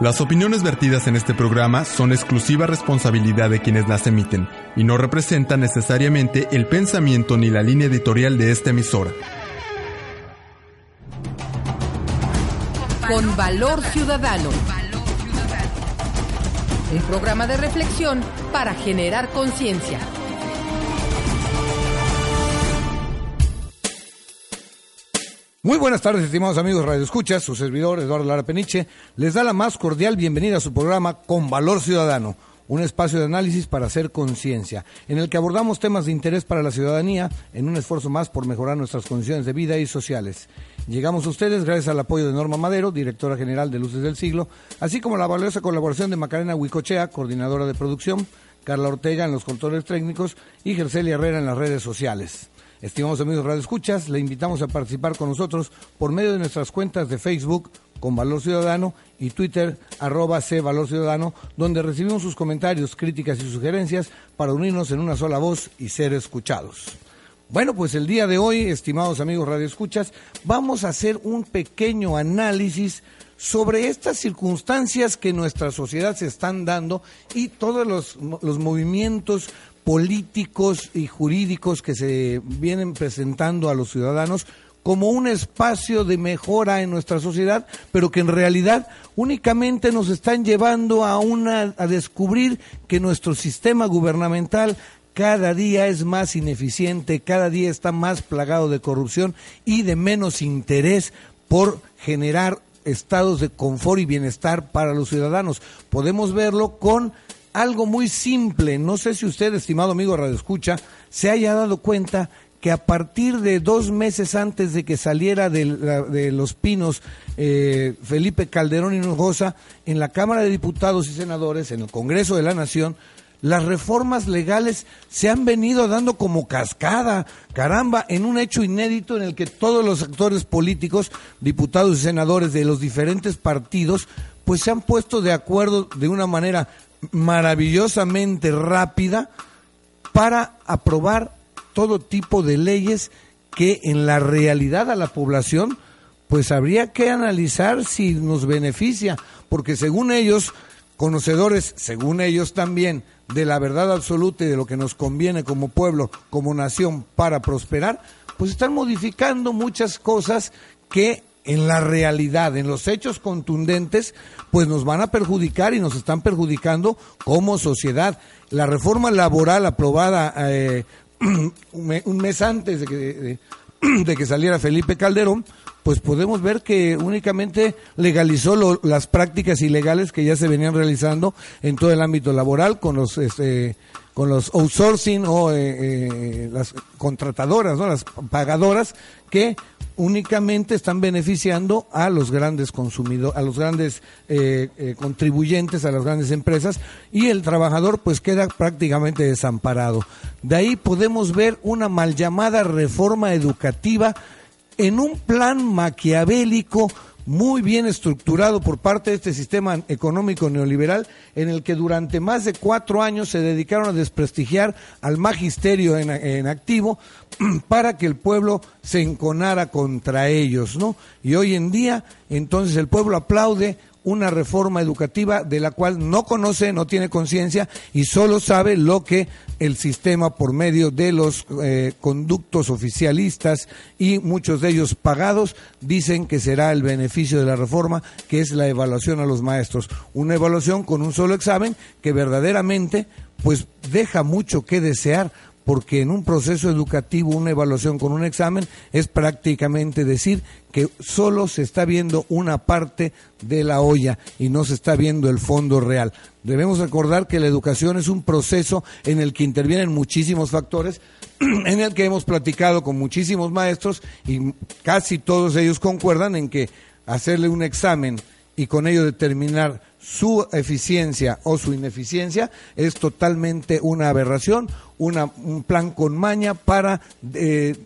Las opiniones vertidas en este programa son exclusiva responsabilidad de quienes las emiten y no representan necesariamente el pensamiento ni la línea editorial de esta emisora. Con valor ciudadano. Un programa de reflexión para generar conciencia. Muy buenas tardes, estimados amigos Radio Escuchas. Su servidor, Eduardo Lara Peniche, les da la más cordial bienvenida a su programa Con Valor Ciudadano, un espacio de análisis para hacer conciencia, en el que abordamos temas de interés para la ciudadanía en un esfuerzo más por mejorar nuestras condiciones de vida y sociales. Llegamos a ustedes gracias al apoyo de Norma Madero, directora general de Luces del Siglo, así como la valiosa colaboración de Macarena Huicochea, coordinadora de producción, Carla Ortega en los controles técnicos y Gercelia Herrera en las redes sociales. Estimados amigos Radio Escuchas, le invitamos a participar con nosotros por medio de nuestras cuentas de Facebook con Valor Ciudadano y Twitter arroba C Valor Ciudadano, donde recibimos sus comentarios, críticas y sugerencias para unirnos en una sola voz y ser escuchados. Bueno, pues el día de hoy, estimados amigos Radio Escuchas, vamos a hacer un pequeño análisis sobre estas circunstancias que nuestra sociedad se están dando y todos los, los movimientos políticos y jurídicos que se vienen presentando a los ciudadanos como un espacio de mejora en nuestra sociedad, pero que en realidad únicamente nos están llevando a una a descubrir que nuestro sistema gubernamental cada día es más ineficiente, cada día está más plagado de corrupción y de menos interés por generar estados de confort y bienestar para los ciudadanos. Podemos verlo con algo muy simple. No sé si usted, estimado amigo Radio Escucha, se haya dado cuenta que a partir de dos meses antes de que saliera de, Los Pinos eh, Felipe Calderón Hinojosa, en la Cámara de Diputados y Senadores, en el Congreso de la Nación, las reformas legales se han venido dando como cascada, caramba, en un hecho inédito en el que todos los actores políticos, diputados y senadores de los diferentes partidos, pues se han puesto de acuerdo de una manera maravillosamente rápida para aprobar todo tipo de leyes que en la realidad a la población pues habría que analizar si nos beneficia, porque según ellos, conocedores, según ellos también, de la verdad absoluta y de lo que nos conviene como pueblo, como nación para prosperar, pues están modificando muchas cosas que en la realidad, en los hechos contundentes, pues nos van a perjudicar y nos están perjudicando como sociedad. La reforma laboral aprobada eh, un mes antes de que, de, que saliera Felipe Calderón, pues podemos ver que únicamente legalizó las prácticas ilegales que ya se venían realizando en todo el ámbito laboral con los este, con los outsourcing o eh, eh, las contratadoras, ¿no? las pagadoras que únicamente están beneficiando a los grandes consumidores, a los grandes eh, contribuyentes, a las grandes empresas y el trabajador pues queda prácticamente desamparado. De ahí podemos ver una mal llamada reforma educativa en un plan maquiavélico muy bien estructurado por parte de este sistema económico neoliberal en el que durante más de cuatro años se dedicaron a desprestigiar al magisterio en, activo para que el pueblo se enconara contra ellos, ¿no? Y hoy en día, entonces el pueblo aplaude una reforma educativa de la cual no conoce, no tiene conciencia y solo sabe lo que el sistema por medio de los eh, conductos oficialistas y muchos de ellos pagados dicen que será el beneficio de la reforma, que es la evaluación a los maestros. Una evaluación con un solo examen que verdaderamente pues deja mucho que desear porque en un proceso educativo una evaluación con un examen es prácticamente decir que solo se está viendo una parte de la olla y no se está viendo el fondo real. Debemos recordar que la educación es un proceso en el que intervienen muchísimos factores, en el que hemos platicado con muchísimos maestros y casi todos ellos concuerdan en que hacerle un examen y con ello determinar su eficiencia o su ineficiencia es totalmente una aberración, una, un plan con maña para, eh,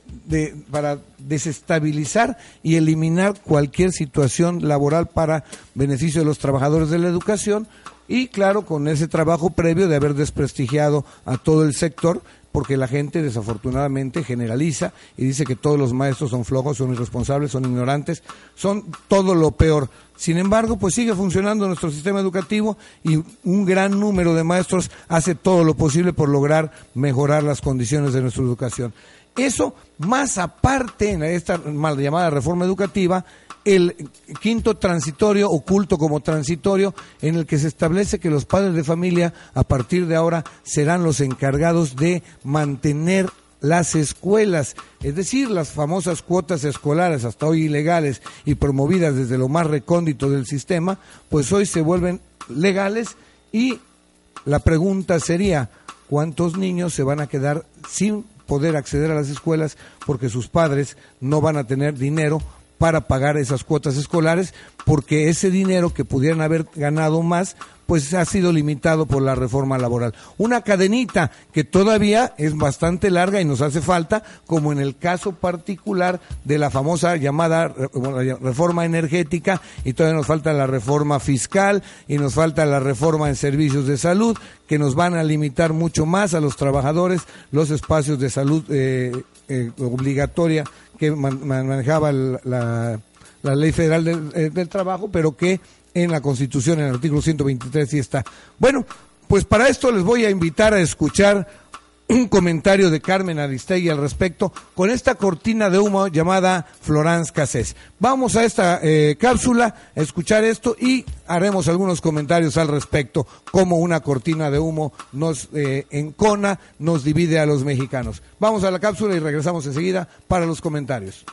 para desestabilizar y eliminar cualquier situación laboral para beneficio de los trabajadores de la educación y claro, con ese trabajo previo de haber desprestigiado a todo el sector porque la gente desafortunadamente generaliza y dice que todos los maestros son flojos, son irresponsables, son ignorantes, son todo lo peor. Sin embargo, pues sigue funcionando nuestro sistema educativo y un gran número de maestros hace todo lo posible por lograr mejorar las condiciones de nuestra educación. Eso, más aparte en esta mal llamada reforma educativa, el quinto transitorio, oculto como transitorio, en el que se establece que los padres de familia a partir de ahora serán los encargados de mantener las escuelas, es decir, las famosas cuotas escolares, hasta hoy ilegales y promovidas desde lo más recóndito del sistema, pues hoy se vuelven legales y la pregunta sería, ¿cuántos niños se van a quedar sin poder acceder a las escuelas porque sus padres no van a tener dinero para pagar esas cuotas escolares porque ese dinero que pudieran haber ganado más pues ha sido limitado por la reforma laboral. Una cadenita que todavía es bastante larga y nos hace falta, como en el caso particular de la famosa llamada reforma energética, y todavía nos falta la reforma fiscal y nos falta la reforma en servicios de salud, que nos van a limitar mucho más a los trabajadores los espacios de salud eh, eh, obligatoria que manejaba la, ley federal eh, del trabajo, pero que en la Constitución, en el artículo 123, sí está. Bueno, pues para esto les voy a invitar a escuchar un comentario de Carmen Aristegui al respecto con esta cortina de humo llamada Florence Cassés. Vamos a esta eh, cápsula a escuchar esto y haremos algunos comentarios al respecto, cómo una cortina de humo nos eh, encona, nos divide a los mexicanos. Vamos a la cápsula y regresamos enseguida para los comentarios.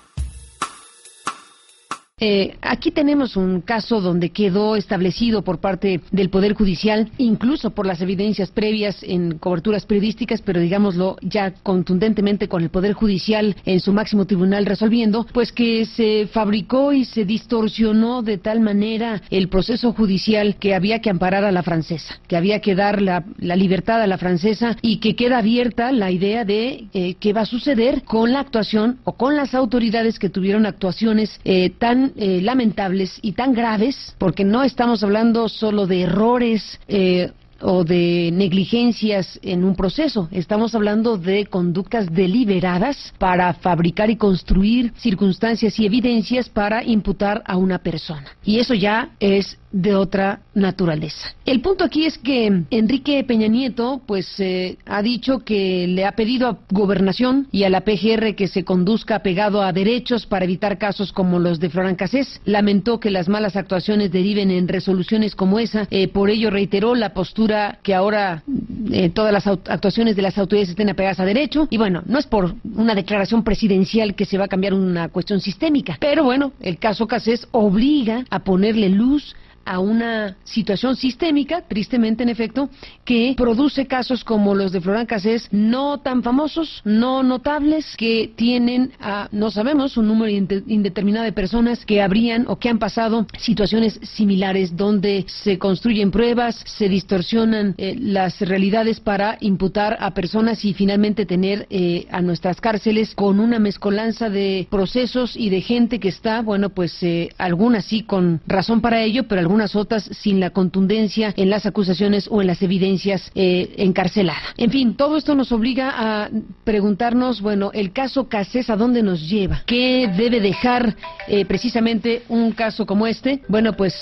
Eh, aquí tenemos un caso donde quedó establecido por parte del Poder Judicial, incluso por las evidencias previas en coberturas periodísticas, pero digámoslo ya contundentemente con el Poder Judicial en su máximo tribunal resolviendo, pues que se fabricó y se distorsionó de tal manera el proceso judicial que había que amparar a la francesa, que había que dar la, libertad a la francesa y que queda abierta la idea de eh, qué va a suceder con la actuación o con las autoridades que tuvieron actuaciones eh, tan eh, lamentables y tan graves, porque no estamos hablando solo de errores eh, o de negligencias en un proceso. Estamos hablando de conductas deliberadas para fabricar y construir circunstancias y evidencias para imputar a una persona. Y eso ya es de otra naturaleza. El punto aquí es que Enrique Peña Nieto pues eh, ha dicho que le ha pedido a Gobernación y a la PGR que se conduzca pegado a derechos para evitar casos como los de Florán Casés. Lamentó que las malas actuaciones deriven en resoluciones como esa. Eh, por ello reiteró la postura que ahora eh, todas las actuaciones de las autoridades estén apegadas a derecho. Y bueno, no es por una declaración presidencial que se va a cambiar una cuestión sistémica. Pero bueno, el caso Casés obliga a ponerle luz a una situación sistémica, tristemente en efecto, que produce casos como los de Florán Casés, no tan famosos, no notables, que tienen, a, no sabemos, un número indeterminado de personas que habrían o que han pasado situaciones similares donde se construyen pruebas, se distorsionan eh, las realidades para imputar a personas y finalmente tener eh, a nuestras cárceles con una mezcolanza de procesos y de gente que está, bueno, pues eh, algunas sí con razón para ello, pero algunas unas otras sin la contundencia en las acusaciones o en las evidencias eh, encarcelada. En fin, todo esto nos obliga a preguntarnos, bueno, el caso Casés, ¿a dónde nos lleva? ¿Qué debe dejar eh, precisamente un caso como este? Bueno, pues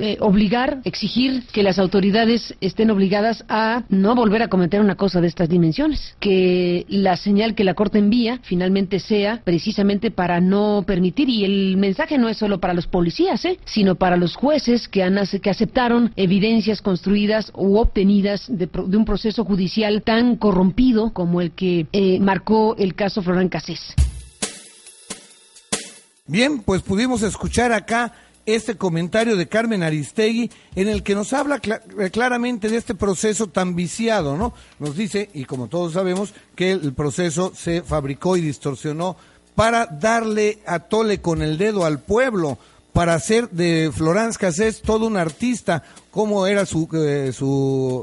eh, obligar, exigir que las autoridades estén obligadas a no volver a cometer una cosa de estas dimensiones. Que la señal que la Corte envía finalmente sea precisamente para no permitir, y el mensaje no es solo para los policías, ¿eh? sino para los jueces que, aceptaron evidencias construidas u obtenidas de, un proceso judicial tan corrompido como el que eh, marcó el caso Florán Casés. Bien, pues pudimos escuchar acá este comentario de Carmen Aristegui en el que nos habla eh, claramente de este proceso tan viciado, ¿no? Nos dice, y como todos sabemos, que el proceso se fabricó y distorsionó para darle a tole con el dedo al pueblo, para hacer de Florence Cassés todo un artista, como era su, eh,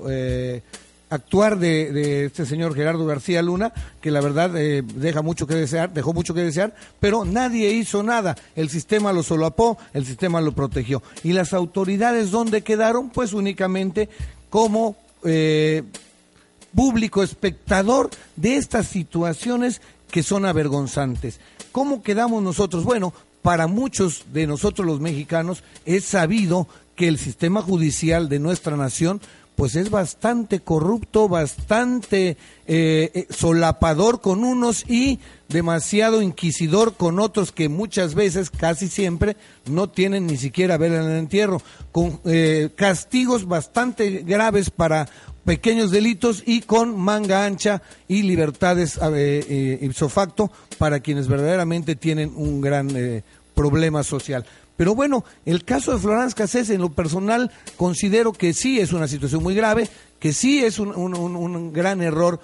eh, actuar de, este señor Gerardo García Luna, que la verdad eh, deja mucho que desear, dejó mucho que desear, pero nadie hizo nada. El sistema lo solapó, el sistema lo protegió. Y las autoridades, ¿dónde quedaron? Pues únicamente como público espectador de estas situaciones que son avergonzantes. ¿Cómo quedamos nosotros? Bueno, para muchos de nosotros los mexicanos es sabido que el sistema judicial de nuestra nación pues es bastante corrupto, bastante eh, eh, solapador con unos y demasiado inquisidor con otros que muchas veces, casi siempre, no tienen ni siquiera vela en el entierro, con eh, castigos bastante graves para pequeños delitos y con manga ancha y libertades ipso facto para quienes verdaderamente tienen un gran problema social. Pero bueno, el caso de Florence Cassés, en lo personal, considero que sí es una situación muy grave, que sí es un, gran error,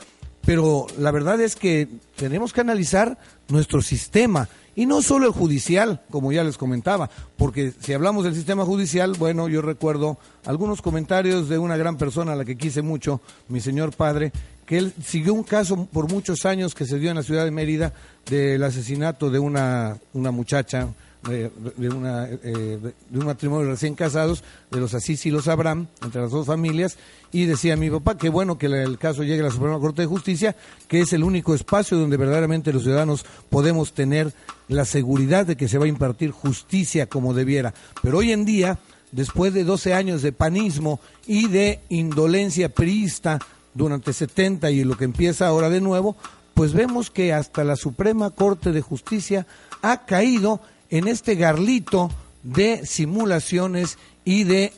pero la verdad es que tenemos que analizar nuestro sistema y no solo el judicial, como ya les comentaba, porque si hablamos del sistema judicial, bueno, yo recuerdo algunos comentarios de una gran persona a la que quise mucho, mi señor padre, que él siguió un caso por muchos años que se dio en la ciudad de Mérida del asesinato de una, una muchacha, de, una, eh, de un matrimonio recién casados, de los Asís y los Abraham, entre las dos familias, y decía mi papá que bueno que el caso llegue a la Suprema Corte de Justicia, que es el único espacio donde verdaderamente los ciudadanos podemos tener la seguridad de que se va a impartir justicia como debiera. Pero hoy en día, después de 12 años de panismo y de indolencia priista durante 70 y lo que empieza ahora de nuevo, pues vemos que hasta la Suprema Corte de Justicia ha caído en este garlito de simulaciones y de,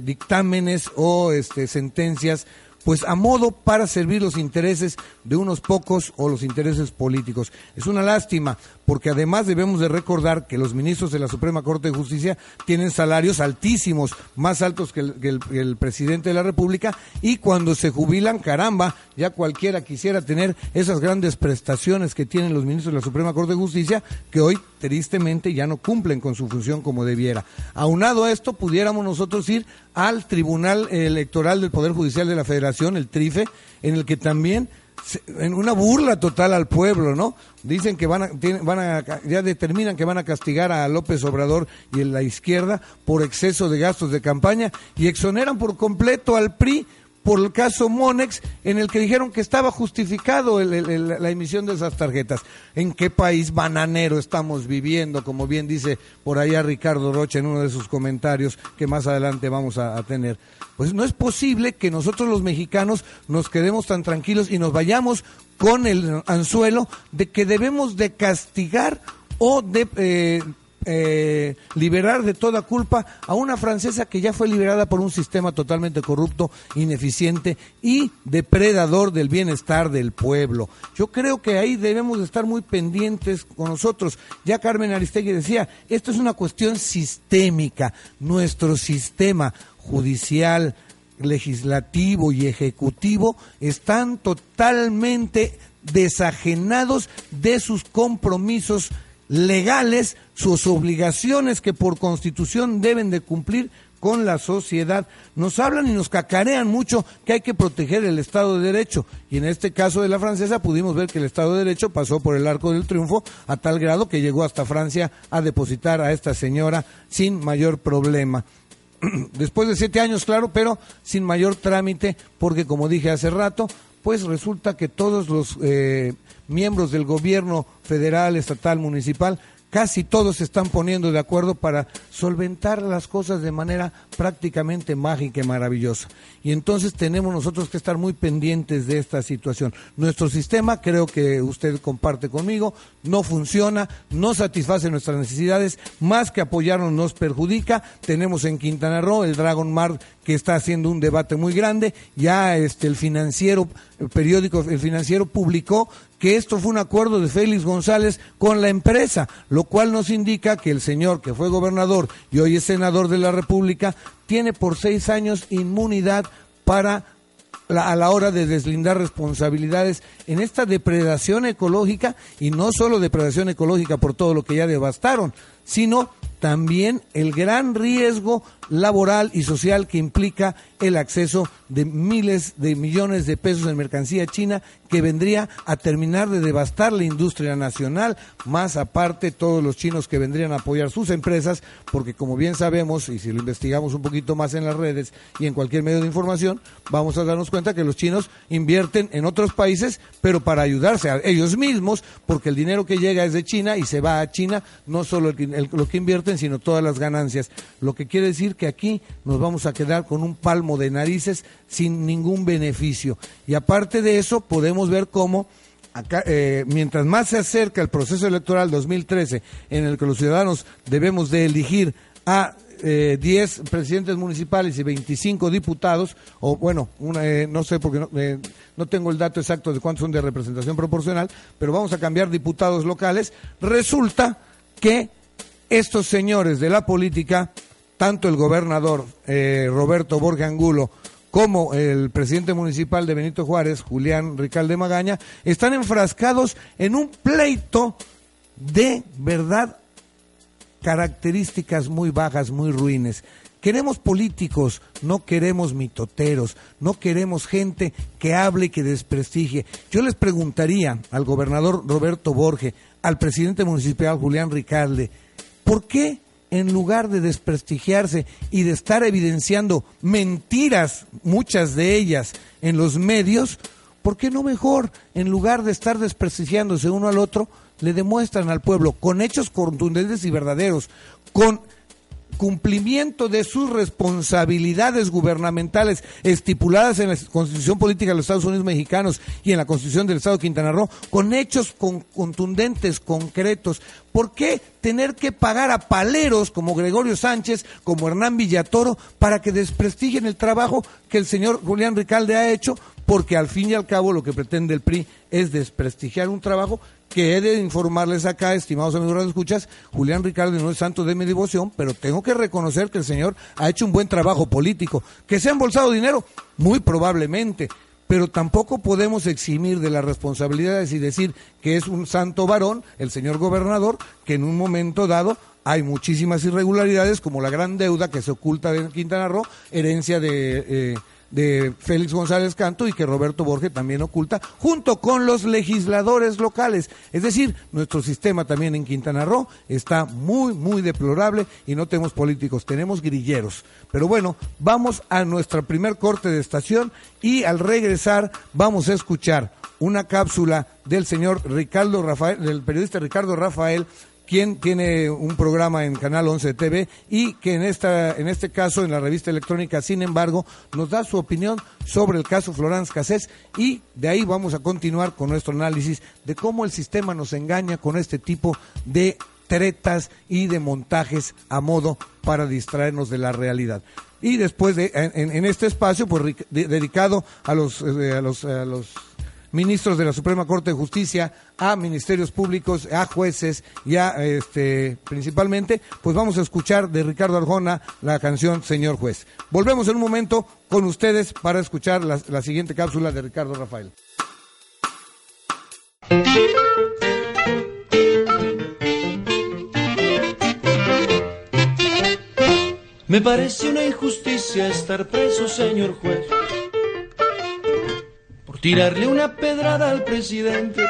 dictámenes o este, sentencias pues a modo para servir los intereses de unos pocos o los intereses políticos. Es una lástima, porque además debemos de recordar que los ministros de la Suprema Corte de Justicia tienen salarios altísimos, más altos que el, presidente de la República, y cuando se jubilan, caramba, ya cualquiera quisiera tener esas grandes prestaciones que tienen los ministros de la Suprema Corte de Justicia, que hoy tristemente ya no cumplen con su función como debiera. Aunado a esto, pudiéramos nosotros ir al Tribunal Electoral del Poder Judicial de la Federación, el TRIFE, en el que también en una burla total al pueblo, ¿no? Dicen que van a, van a, ya determinan que van a castigar a López Obrador y en la izquierda por exceso de gastos de campaña y exoneran por completo al PRI por el caso Monex, en el que dijeron que estaba justificado la emisión de esas tarjetas. ¿En qué país bananero estamos viviendo? Como bien dice por allá Ricardo Rocha en uno de sus comentarios que más adelante vamos a, tener. Pues no es posible que nosotros los mexicanos nos quedemos tan tranquilos y nos vayamos con el anzuelo de que debemos de castigar o de eh, eh, liberar de toda culpa a una francesa que ya fue liberada por un sistema totalmente corrupto, ineficiente y depredador del bienestar del pueblo. Yo creo que ahí debemos de estar muy pendientes con nosotros. Ya Carmen Aristegui decía, esto es una cuestión sistémica. Nuestro sistema judicial, legislativo y ejecutivo están totalmente desajenados de sus compromisos legales, sus obligaciones que por constitución deben de cumplir con la sociedad. Nos hablan y nos cacarean mucho que hay que proteger el Estado de Derecho. Y en este caso de la francesa pudimos ver que el Estado de Derecho pasó por el arco del triunfo a tal grado que llegó hasta Francia a depositar a esta señora sin mayor problema. Después de siete años, claro, pero sin mayor trámite, porque como dije hace rato, pues resulta que todos los eh, miembros del gobierno federal, estatal, municipal, casi todos se están poniendo de acuerdo para solventar las cosas de manera prácticamente mágica y maravillosa. Y entonces tenemos nosotros que estar muy pendientes de esta situación. Nuestro sistema, creo que usted comparte conmigo, no funciona, no satisface nuestras necesidades, más que apoyarnos nos perjudica. Tenemos en Quintana Roo el Dragon Mart que está haciendo un debate muy grande. Ya este el financiero, el periódico, el financiero publicó que esto fue un acuerdo de Félix González con la empresa, lo cual nos indica que el señor que fue gobernador y hoy es senador de la República tiene por seis años inmunidad para a la hora de deslindar responsabilidades en esta depredación ecológica y no solo depredación ecológica por todo lo que ya devastaron, sino también el gran riesgo laboral y social que implica el acceso de miles de millones de pesos en mercancía china que vendría a terminar de devastar la industria nacional, más aparte todos los chinos que vendrían a apoyar sus empresas, porque como bien sabemos, y si lo investigamos un poquito más en las redes y en cualquier medio de información, vamos a darnos cuenta que los chinos invierten en otros países, pero para ayudarse a ellos mismos, porque el dinero que llega es de China y se va a China, no solo lo que invierten, sino todas las ganancias. Lo que quiere decir que aquí nos vamos a quedar con un palmo de narices sin ningún beneficio. Y aparte de eso, podemos ver cómo Acá, eh, mientras más se acerca el proceso electoral 2013, en el que los ciudadanos debemos de elegir a eh, 10 presidentes municipales y 25 diputados, o bueno, una, eh, no sé porque eh, no, tengo el dato exacto de cuántos son de representación proporcional, pero vamos a cambiar diputados locales, resulta que estos señores de la política tanto el gobernador eh, Roberto Borja Angulo como el presidente municipal de Benito Juárez, Julián Ricalde Magaña, están enfrascados en un pleito de verdad características muy bajas, muy ruines. Queremos políticos, no queremos mitoteros, no queremos gente que hable y que desprestigie. Yo les preguntaría al gobernador Roberto Borge, al presidente municipal Julián Ricalde, ¿por qué en lugar de desprestigiarse y de estar evidenciando mentiras, muchas de ellas, en los medios, ¿por qué no mejor, en lugar de estar desprestigiándose uno al otro, le demuestran al pueblo con hechos contundentes y verdaderos, con cumplimiento de sus responsabilidades gubernamentales estipuladas en la Constitución Política de los Estados Unidos Mexicanos y en la Constitución del Estado de Quintana Roo, con hechos contundentes, concretos. ¿Por qué tener que pagar a paleros como Gregorio Sánchez, como Hernán Villatoro, para que desprestigien el trabajo que el señor Julián Ricalde ha hecho? Porque al fin y al cabo lo que pretende el PRI es desprestigiar un trabajo que he de informarles acá, estimados amigos de escuchas, Julián Ricardo no es santo de mi devoción, pero tengo que reconocer que el señor ha hecho un buen trabajo político. ¿Que se ha embolsado dinero? Muy probablemente, pero tampoco podemos eximir de las responsabilidades y decir que es un santo varón, el señor gobernador, que en un momento dado hay muchísimas irregularidades, como la gran deuda que se oculta en Quintana Roo, herencia de... Eh, de Félix González Canto y que Roberto Borges también oculta, junto con los legisladores locales. Es decir, nuestro sistema también en Quintana Roo está muy, muy deplorable y no tenemos políticos, tenemos grilleros. Pero bueno, vamos a nuestra primer corte de estación y al regresar vamos a escuchar una cápsula del señor Ricardo Rafael, del periodista Ricardo Rafael, quien tiene un programa en Canal 11 TV y que en, esta, en este caso, en la revista electrónica, sin embargo, nos da su opinión sobre el caso Florence Cassés y de ahí vamos a continuar con nuestro análisis de cómo el sistema nos engaña con este tipo de tretas y de montajes a modo para distraernos de la realidad. Y después de, en, este espacio, pues dedicado eh, a los, a los ministros de la Suprema Corte de Justicia, a ministerios públicos, a jueces y a, este, principalmente, pues vamos a escuchar de Ricardo Arjona la canción Señor Juez. Volvemos en un momento con ustedes para escuchar la, la siguiente cápsula de Ricardo Rafael. Me parece una injusticia estar preso, señor juez tirarle una pedrada al presidente.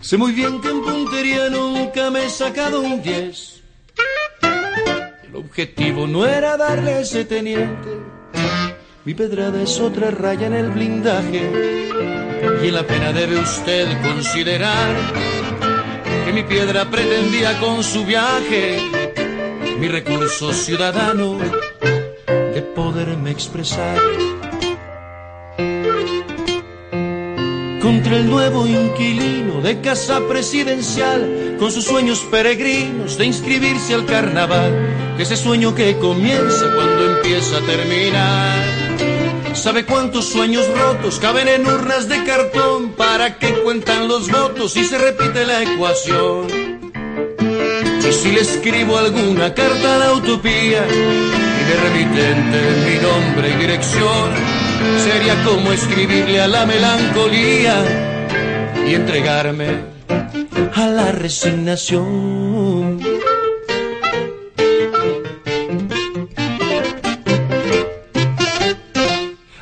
Sé muy bien que en puntería nunca me he sacado un 10. El objetivo no era darle ese teniente. Mi pedrada es otra raya en el blindaje. Y en la pena debe usted considerar que mi piedra pretendía con su viaje mi recurso ciudadano de poderme expresar. Contra el nuevo inquilino de casa presidencial, con sus sueños peregrinos de inscribirse al carnaval, ese sueño que comienza cuando empieza a terminar. ¿Sabe cuántos sueños rotos caben en urnas de cartón? ¿Para que cuentan los votos y se repite la ecuación? Y si le escribo alguna carta a la utopía y de remitente mi nombre y dirección, sería como escribirle a la melancolía y entregarme a la resignación.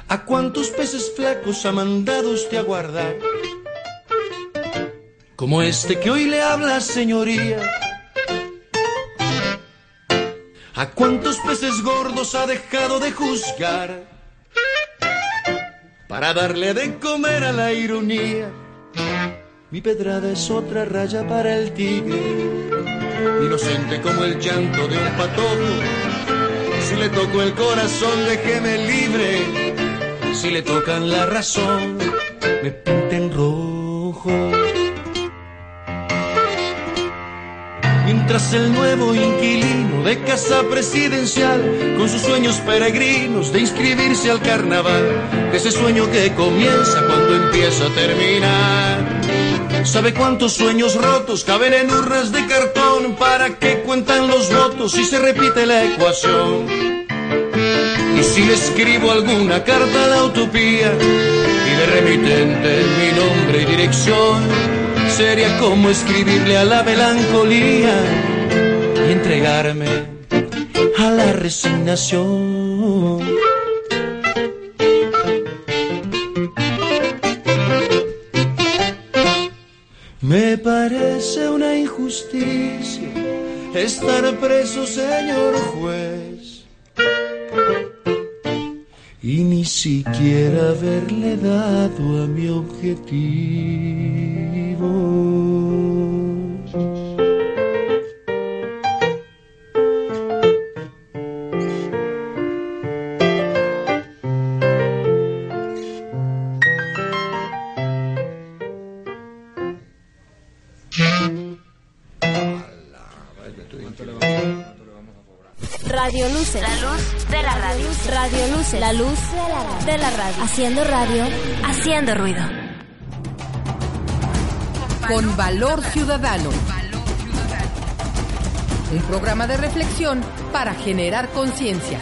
¿A cuántos peces flacos ha mandado usted a guardar? Como este que hoy le habla, señoría. ¿A cuántos peces gordos ha dejado de juzgar? Para darle de comer a la ironía. Mi pedrada es otra raya para el tigre, inocente como el llanto de un patojo. Si le toco el corazón, déjeme libre. Si le tocan la razón, me pinten rojo. Mientras el nuevo inquilino de casa presidencial, con sus sueños peregrinos de inscribirse al carnaval, ese sueño que comienza cuando empieza a terminar. ¿Sabe cuántos sueños rotos caben en urnas de cartón? ¿Para qué cuentan los votos si se repite la ecuación? Y si le escribo alguna carta a la utopía y de remitente mi nombre y dirección, sería como escribirle a la melancolía y entregarme a la resignación. Me parece una injusticia estar preso, señor juez, y ni siquiera haberle dado a mi objetivo. La luz de la radio. Haciendo radio. Haciendo ruido. Con valor ciudadano. Un programa de reflexión para generar conciencia.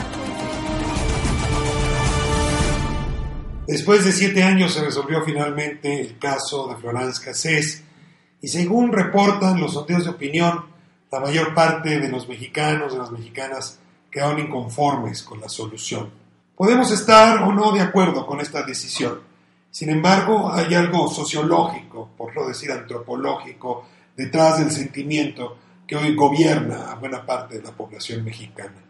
Después de siete años se resolvió finalmente el caso de Florence Cassés y según reportan los sondeos de opinión, la mayor parte de los mexicanos, de las mexicanas, quedaron inconformes con la solución. Podemos estar o no de acuerdo con esta decisión. Sin embargo, hay algo sociológico, por no decir antropológico, detrás del sentimiento que hoy gobierna a buena parte de la población mexicana.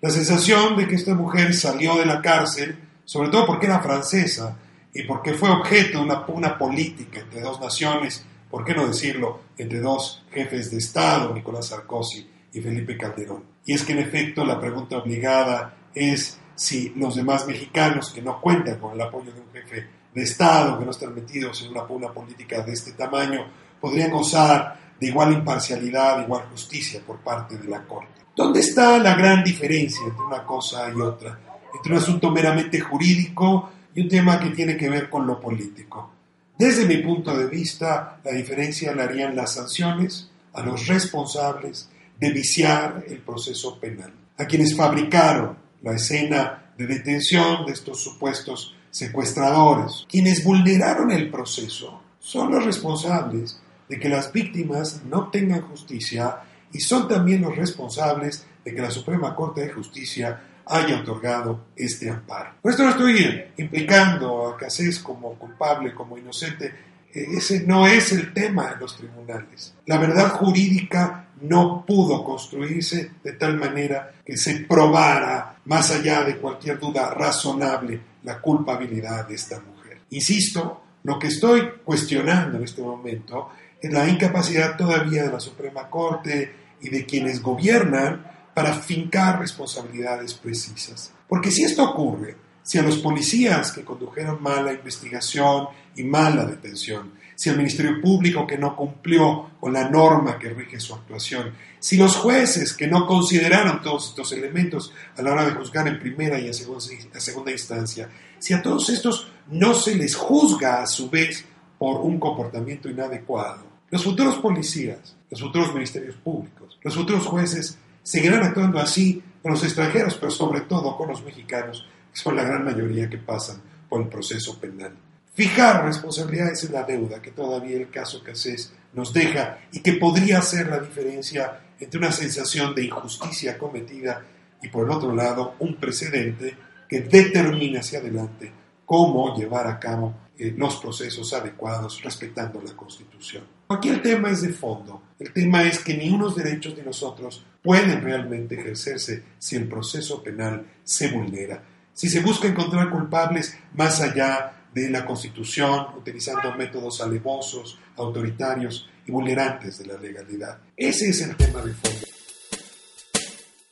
La sensación de que esta mujer salió de la cárcel, sobre todo porque era francesa y porque fue objeto de una pugna política entre dos naciones, por qué no decirlo, entre dos jefes de Estado, Nicolás Sarkozy y Felipe Calderón. Y es que en efecto la pregunta obligada es si los demás mexicanos que no cuentan con el apoyo de un jefe de Estado, que no están metidos en una pugna política de este tamaño, podrían gozar de igual imparcialidad, igual justicia por parte de la Corte. ¿Dónde está la gran diferencia entre una cosa y otra? Entre un asunto meramente jurídico y un tema que tiene que ver con lo político. Desde mi punto de vista, la diferencia la harían las sanciones a los responsables de viciar el proceso penal. A quienes fabricaron la escena de detención de estos supuestos secuestradores, quienes vulneraron el proceso, son los responsables de que las víctimas no tengan justicia y son también los responsables de que la Suprema Corte de Justicia haya otorgado este amparo. Por esto no estoy implicando a Casés como culpable, como inocente, ese no es el tema en los tribunales. La verdad jurídica no pudo construirse de tal manera que se probara, más allá de cualquier duda razonable, la culpabilidad de esta mujer. Insisto, lo que estoy cuestionando en este momento es la incapacidad todavía de la Suprema Corte y de quienes gobiernan para fincar responsabilidades precisas. Porque si esto ocurre, si a los policías que condujeron mal la investigación y mal la detención, si al Ministerio Público que no cumplió con la norma que rige su actuación, si los jueces que no consideraron todos estos elementos a la hora de juzgar en primera y a segunda, instancia, si a todos estos no se les juzga a su vez por un comportamiento inadecuado, los futuros policías, los futuros ministerios públicos, los futuros jueces seguirán actuando así con los extranjeros, pero sobre todo con los mexicanos, que son la gran mayoría que pasan por el proceso penal. Fijar responsabilidades en la deuda, que todavía el caso Casés nos deja y que podría ser la diferencia entre una sensación de injusticia cometida y por el otro lado un precedente que determina hacia adelante cómo llevar a cabo eh, los procesos adecuados respetando la Constitución. Aquí el tema es de fondo. El tema es que ni unos derechos de nosotros pueden realmente ejercerse si el proceso penal se vulnera. Si se busca encontrar culpables más allá de la Constitución, utilizando métodos alevosos, autoritarios y vulnerantes de la legalidad. Ese es el tema de fondo.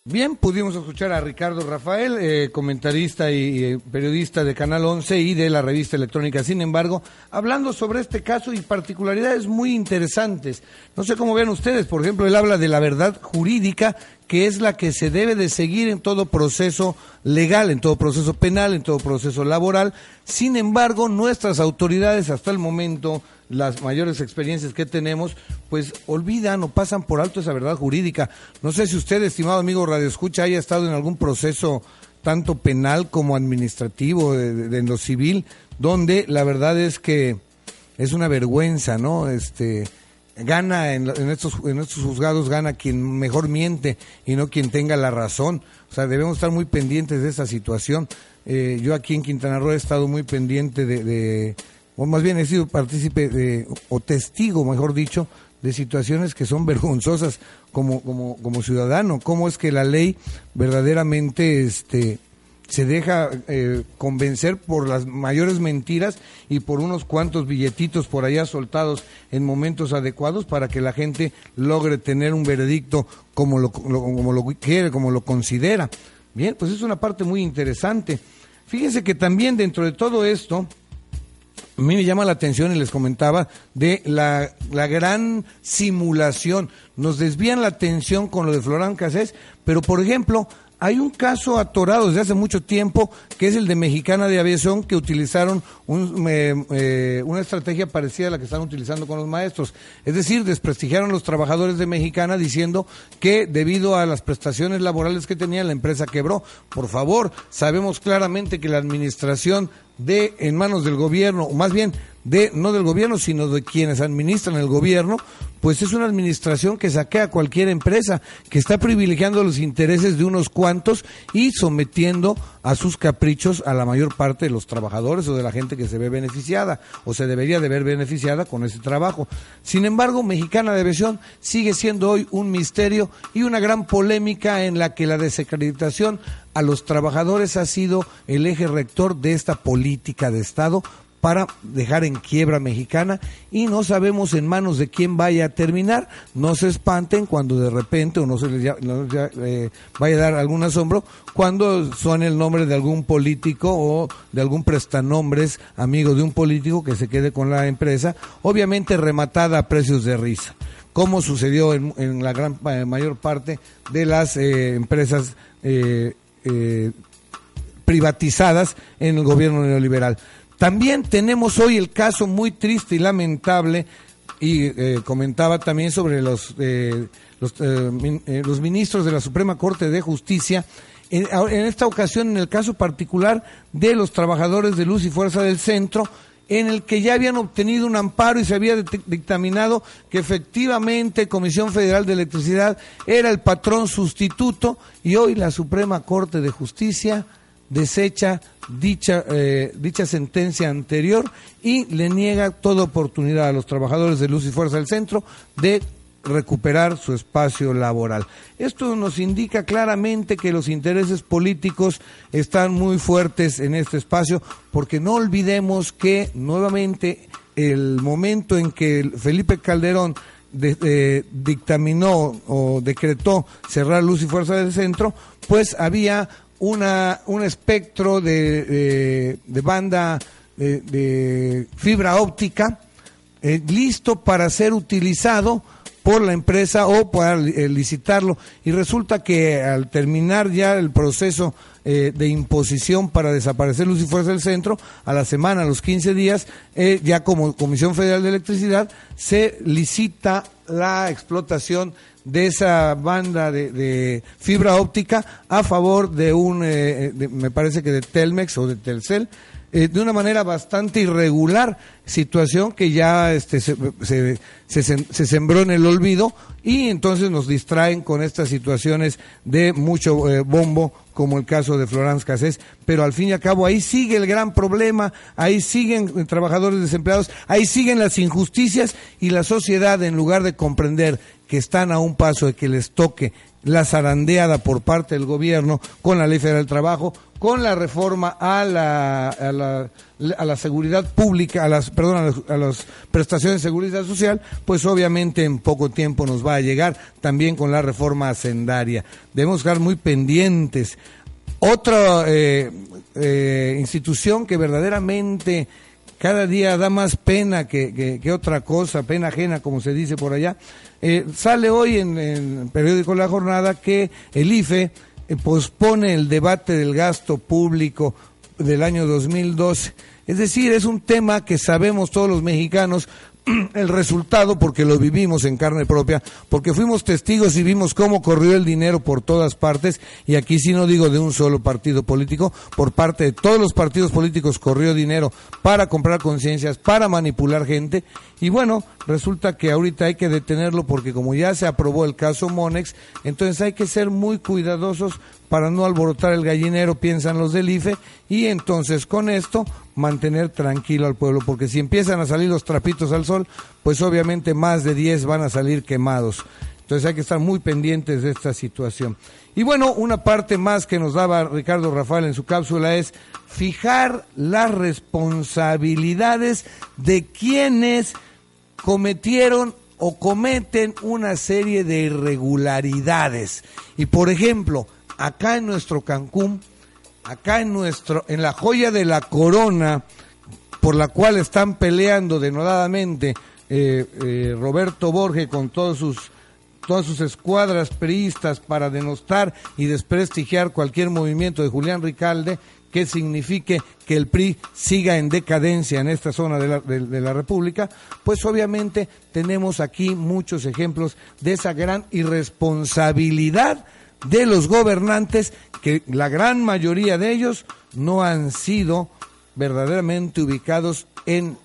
Bien, pudimos escuchar a Ricardo Rafael, eh, comentarista y eh, periodista de Canal 11 y de la revista electrónica. Sin embargo, hablando sobre este caso y particularidades muy interesantes. No sé cómo ven ustedes, por ejemplo, él habla de la verdad jurídica, que es la que se debe de seguir en todo proceso legal, en todo proceso penal, en todo proceso laboral. Sin embargo, nuestras autoridades hasta el momento las mayores experiencias que tenemos, pues olvidan o pasan por alto esa verdad jurídica. No sé si usted, estimado amigo Radio Escucha, haya estado en algún proceso tanto penal como administrativo, de, en lo civil, donde la verdad es que es una vergüenza, ¿no? Este gana en, estos en estos juzgados gana quien mejor miente y no quien tenga la razón. O sea, debemos estar muy pendientes de esa situación. Eh, yo aquí en Quintana Roo he estado muy pendiente de o más bien he sido partícipe de, o testigo, mejor dicho, de situaciones que son vergonzosas como, como, como ciudadano. ¿Cómo es que la ley verdaderamente este, se deja eh, convencer por las mayores mentiras y por unos cuantos billetitos por allá soltados en momentos adecuados para que la gente logre tener un veredicto como lo, como lo quiere, como lo considera? Bien, pues es una parte muy interesante. Fíjense que también dentro de todo esto, a mí me llama la atención y les comentaba de la, la gran simulación. Nos desvían la atención con lo de Florán Casés, pero por ejemplo, hay un caso atorado desde hace mucho tiempo, que es el de Mexicana de Aviación, que utilizaron eh, una estrategia parecida a la que están utilizando con los maestros. Es decir, desprestigiaron a los trabajadores de Mexicana diciendo que debido a las prestaciones laborales que tenía, la empresa quebró. Por favor, sabemos claramente que la administración de en manos del gobierno, o más bien de no del gobierno, sino de quienes administran el gobierno, pues es una administración que saquea a cualquier empresa, que está privilegiando los intereses de unos cuantos y sometiendo a sus caprichos a la mayor parte de los trabajadores o de la gente que se ve beneficiada o se debería de ver beneficiada con ese trabajo. Sin embargo, Mexicana de Aviación sigue siendo hoy un misterio y una gran polémica en la que la desacreditación a los trabajadores ha sido el eje rector de esta política de Estado para dejar en quiebra mexicana y no sabemos en manos de quién vaya a terminar. No se espanten cuando de repente o no se les eh, vaya a dar algún asombro cuando suene el nombre de algún político o de algún prestanombres amigo de un político que se quede con la empresa, obviamente rematada a precios de risa, como sucedió en, la gran eh, mayor parte de las eh, empresas privatizadas en el gobierno neoliberal. También tenemos hoy el caso muy triste y lamentable, y eh, comentaba también sobre los, eh, eh, los, ministros de la Suprema Corte de Justicia, en, esta ocasión en el caso particular de los trabajadores de luz y fuerza del centro, en el que ya habían obtenido un amparo y se había dictaminado que efectivamente Comisión Federal de Electricidad era el patrón sustituto y hoy la Suprema Corte de Justicia desecha dicha, eh, dicha sentencia anterior y le niega toda oportunidad a los trabajadores de Luz y Fuerza del Centro de recuperar su espacio laboral. Esto nos indica claramente que los intereses políticos están muy fuertes en este espacio, porque no olvidemos que nuevamente el momento en que Felipe Calderón eh, dictaminó o decretó cerrar Luz y Fuerza del Centro, pues había una, un espectro de, de, banda de, fibra óptica eh, listo para ser utilizado por la empresa o para eh, licitarlo. Y resulta que al terminar ya el proceso eh, de imposición para desaparecer Luz y Fuerza del Centro, a la semana, a los 15 días, ya como Comisión Federal de Electricidad, se licita la explotación de esa banda de, fibra óptica a favor de un, eh, me parece que de Telmex o de Telcel, eh, de una manera bastante irregular, situación que ya este, se, se, se, sembró en el olvido y entonces nos distraen con estas situaciones de mucho eh, bombo como el caso de Florence Cassés, pero al fin y al cabo ahí sigue el gran problema, ahí siguen trabajadores desempleados, ahí siguen las injusticias y la sociedad en lugar de comprender que están a un paso de que les toque la zarandeada por parte del gobierno con la Ley Federal del Trabajo, con la reforma a la, a la, a la seguridad pública, a las, perdón, a, las prestaciones de seguridad social, pues obviamente en poco tiempo nos va a llegar también con la reforma hacendaria. Debemos estar muy pendientes. Otra eh, eh, institución que verdaderamente cada día da más pena que, que, otra cosa, pena ajena, como se dice por allá. Eh, sale hoy en, el periódico La Jornada que el IFE eh, pospone el debate del gasto público del año 2012. Es decir, es un tema que sabemos todos los mexicanos el resultado porque lo vivimos en carne propia, porque fuimos testigos y vimos cómo corrió el dinero por todas partes, y aquí sí no digo de un solo partido político, por parte de todos los partidos políticos corrió dinero para comprar conciencias, para manipular gente, y bueno, resulta que ahorita hay que detenerlo porque como ya se aprobó el caso Monex, entonces hay que ser muy cuidadosos para no alborotar el gallinero, piensan los del IFE, y entonces con esto mantener tranquilo al pueblo, porque si empiezan a salir los trapitos al sol, pues obviamente más de 10 van a salir quemados. Entonces hay que estar muy pendientes de esta situación. Y bueno, una parte más que nos daba Ricardo Rafael en su cápsula es fijar las responsabilidades de quienes cometieron o cometen una serie de irregularidades. Y por ejemplo, acá en nuestro Cancún, acá en nuestro, en la joya de la corona, por la cual están peleando denodadamente eh, eh, Roberto Borges con todos sus todas sus escuadras priistas para denostar y desprestigiar cualquier movimiento de Julián Ricalde que signifique que el PRI siga en decadencia en esta zona de la, de la, República, pues obviamente tenemos aquí muchos ejemplos de esa gran irresponsabilidad de los gobernantes, que la gran mayoría de ellos no han sido verdaderamente ubicados en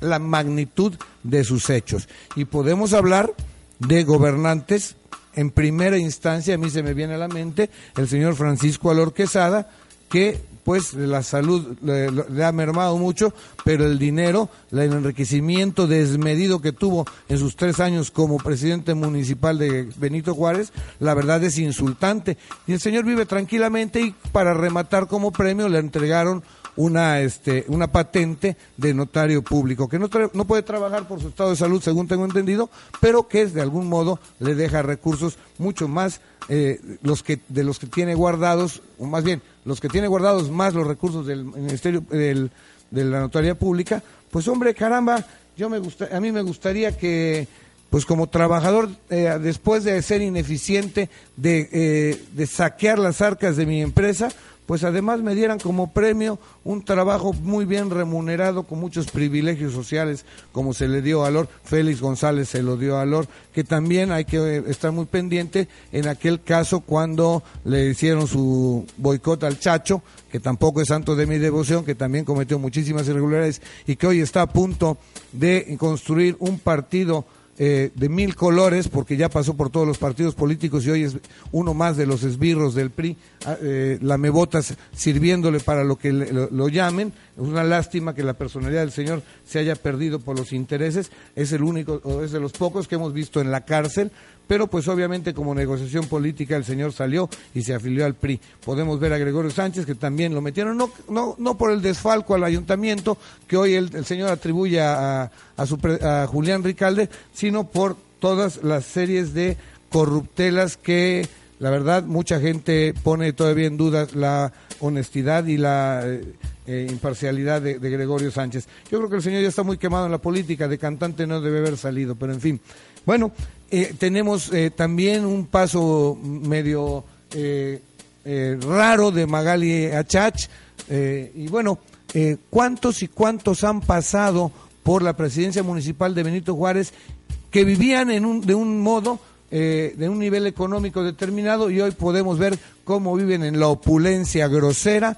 la magnitud de sus hechos. Y podemos hablar de gobernantes en primera instancia, a mí se me viene a la mente el señor Francisco Alor Quesada, que pues la salud le, ha mermado mucho, pero el dinero, el enriquecimiento desmedido que tuvo en sus tres años como presidente municipal de Benito Juárez, la verdad es insultante. Y el señor vive tranquilamente y para rematar como premio le entregaron una este una patente de notario público que no no puede trabajar por su estado de salud según tengo entendido pero que de algún modo le deja recursos mucho más eh, los que de los que tiene guardados o más bien los que tiene guardados más los recursos del ministerio del, de la notaría pública pues hombre caramba yo me gusta a mí me gustaría que pues como trabajador, eh, después de ser ineficiente, de, eh, de saquear las arcas de mi empresa, pues además me dieran como premio un trabajo muy bien remunerado con muchos privilegios sociales, como se le dio a Lor, Félix González se lo dio a Lor, que también hay que eh, estar muy pendiente en aquel caso cuando le hicieron su boicot al Chacho, que tampoco es santo de mi devoción, que también cometió muchísimas irregularidades y que hoy está a punto de construir un partido eh, de mil colores, porque ya pasó por todos los partidos políticos y hoy es uno más de los esbirros del PRI, ah, eh, la mebotas sirviéndole para lo que lo, llamen. Es una lástima que la personalidad del señor se haya perdido por los intereses. Es el único, o es de los pocos que hemos visto en la cárcel, pero pues obviamente como negociación política el señor salió y se afilió al PRI. Podemos ver a Gregorio Sánchez que también lo metieron, no, no, no por el desfalco al ayuntamiento que hoy el, señor atribuye a, a, su, a Julián Ricalde, sino por todas las series de corruptelas que la verdad mucha gente pone todavía en duda la honestidad y la eh, eh, imparcialidad de, Gregorio Sánchez. Yo creo que el señor ya está muy quemado en la política, de cantante no debe haber salido, pero en fin. Bueno, eh, tenemos eh, también un paso medio eh, raro de Magali Achach. y bueno, ¿cuántos y cuántos han pasado por la presidencia municipal de Benito Juárez que vivían en un, de un modo, de un nivel económico determinado y hoy podemos ver cómo viven en la opulencia grosera?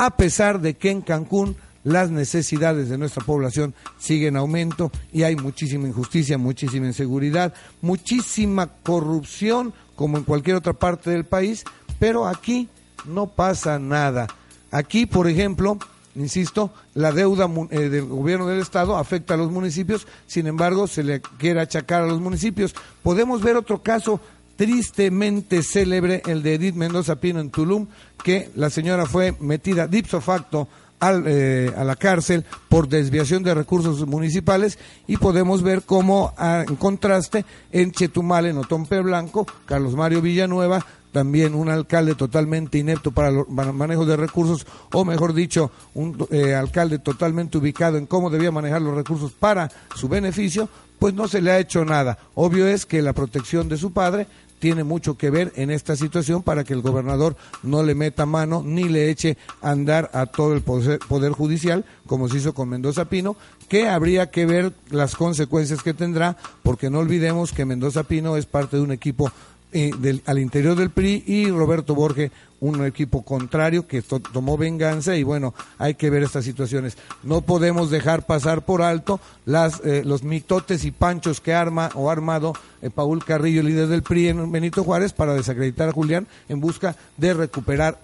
A pesar de que en Cancún las necesidades de nuestra población siguen en aumento y hay muchísima injusticia, muchísima inseguridad, muchísima corrupción como en cualquier otra parte del país, pero aquí no pasa nada. Aquí, por ejemplo, insisto, la deuda eh, del gobierno del Estado afecta a los municipios, sin embargo, se le quiere achacar a los municipios. Podemos ver otro caso tristemente célebre, el de Edith Mendoza Pino en Tulum, que la señora fue metida dipso facto eh, a la cárcel por desviación de recursos municipales y podemos ver cómo, ah, en contraste, en Chetumal, en Otompe Blanco, Carlos Mario Villanueva, también un alcalde totalmente inepto para el manejo de recursos, o mejor dicho, un eh, alcalde totalmente ubicado en cómo debía manejar los recursos para su beneficio, pues no se le ha hecho nada. Obvio es que la protección de su padre tiene mucho que ver en esta situación para que el gobernador no le meta mano ni le eche andar a todo el poder, judicial, como se hizo con Mendoza Pino, que habría que ver las consecuencias que tendrá, porque no olvidemos que Mendoza Pino es parte de un equipo eh, del, al interior del PRI y Roberto Borge un equipo contrario que tomó venganza y bueno, hay que ver estas situaciones. No podemos dejar pasar por alto las, eh, los mitotes y panchos que arma o ha armado eh, Paul Carrillo, líder del PRI en Benito Juárez, para desacreditar a Julián en busca de recuperar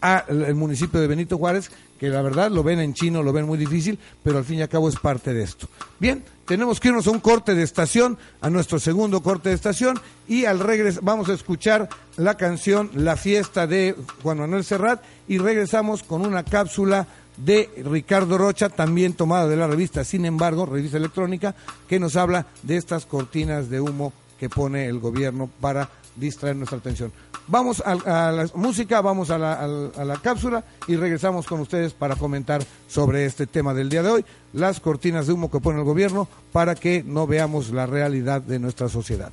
al municipio de Benito Juárez, que la verdad lo ven en chino, lo ven muy difícil, pero al fin y al cabo es parte de esto. Bien, tenemos que irnos a un corte de estación, a nuestro segundo corte de estación, y al regresar vamos a escuchar la canción La fiesta de Juan Manuel Serrat, y regresamos con una cápsula de Ricardo Rocha, también tomada de la revista Sin embargo, revista electrónica, que nos habla de estas cortinas de humo que pone el gobierno para distraer nuestra atención. Vamos a, la música, vamos a la, a la, cápsula y regresamos con ustedes para comentar sobre este tema del día de hoy, las cortinas de humo que pone el gobierno para que no veamos la realidad de nuestra sociedad.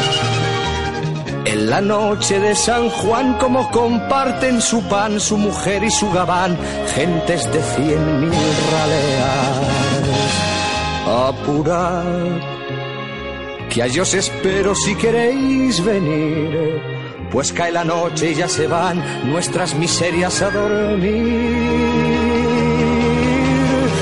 la noche de San Juan, como comparten su pan, su mujer y su gabán, gentes de cien mil raleas. Apurad, que a ellos espero si queréis venir, pues cae la noche y ya se van nuestras miserias a dormir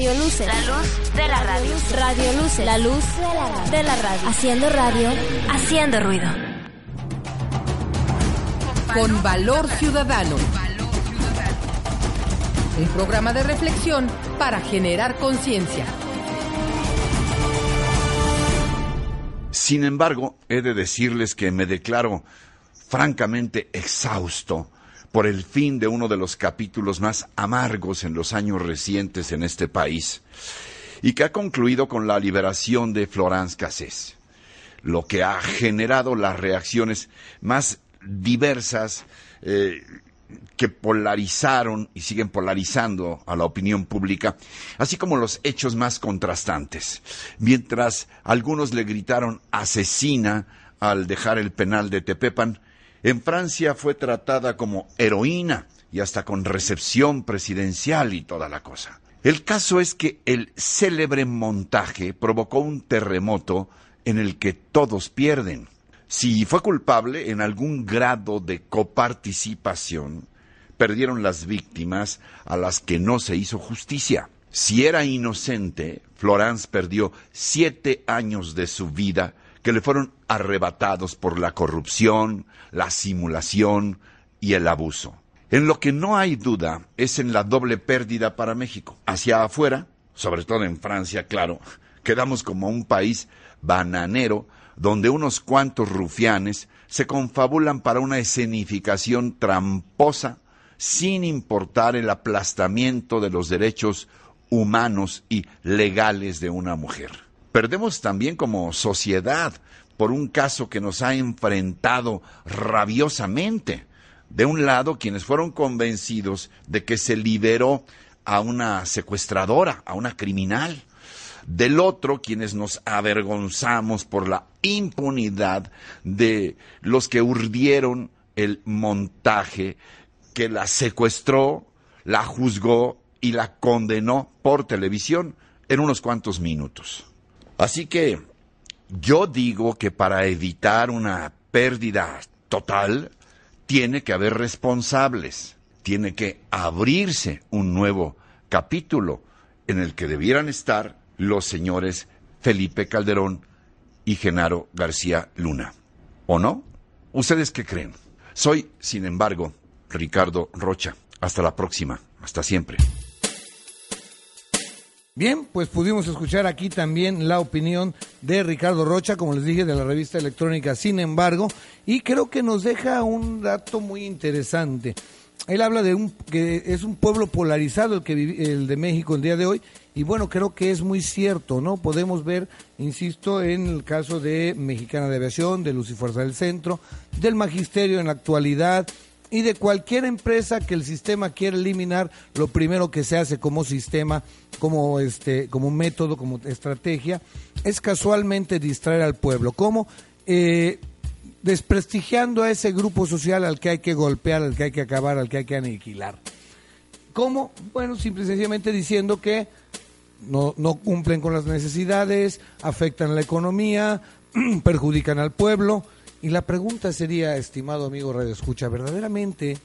Radio Luce. La luz de la radio. Radio Luce. La luz de la radio. Haciendo radio, haciendo ruido. Con valor ciudadano. Un programa de reflexión para generar conciencia. Sin embargo, he de decirles que me declaro francamente exhausto por el fin de uno de los capítulos más amargos en los años recientes en este país y que ha concluido con la liberación de Florence Cassés, lo que ha generado las reacciones más diversas eh, que polarizaron y siguen polarizando a la opinión pública, así como los hechos más contrastantes. Mientras algunos le gritaron asesina al dejar el penal de Tepepan, en Francia fue tratada como heroína y hasta con recepción presidencial y toda la cosa. El caso es que el célebre montaje provocó un terremoto en el que todos pierden. Si fue culpable en algún grado de coparticipación, perdieron las víctimas a las que no se hizo justicia. Si era inocente, Florence perdió siete años de su vida que le fueron arrebatados por la corrupción, la simulación y el abuso. En lo que no hay duda es en la doble pérdida para México. Hacia afuera, sobre todo en Francia, claro, quedamos como un país bananero donde unos cuantos rufianes se confabulan para una escenificación tramposa sin importar el aplastamiento de los derechos humanos y legales de una mujer. Perdemos también como sociedad por un caso que nos ha enfrentado rabiosamente. De un lado, quienes fueron convencidos de que se liberó a una secuestradora, a una criminal. Del otro, quienes nos avergonzamos por la impunidad de los que urdieron el montaje que la secuestró, la juzgó y la condenó por televisión en unos cuantos minutos. Así que yo digo que para evitar una pérdida total, tiene que haber responsables, tiene que abrirse un nuevo capítulo en el que debieran estar los señores Felipe Calderón y Genaro García Luna. ¿O no? ¿Ustedes qué creen? Soy, sin embargo, Ricardo Rocha. Hasta la próxima. Hasta siempre. Bien, pues pudimos escuchar aquí también la opinión de Ricardo Rocha, como les dije, de la revista electrónica Sin embargo, y creo que nos deja un dato muy interesante. Él habla de un que es un pueblo polarizado el que el de México el día de hoy y bueno, creo que es muy cierto, ¿no? Podemos ver, insisto, en el caso de Mexicana de Aviación, de Luz y Fuerza del Centro, del Magisterio en la actualidad, y de cualquier empresa que el sistema quiere eliminar, lo primero que se hace como sistema, como este, como método, como estrategia, es casualmente distraer al pueblo. ¿Cómo? Eh, desprestigiando a ese grupo social al que hay que golpear, al que hay que acabar, al que hay que aniquilar. ¿Cómo? Bueno, simple y sencillamente diciendo que no, no cumplen con las necesidades, afectan la economía, perjudican al pueblo y la pregunta sería, estimado amigo Radio Escucha, ¿verdaderamente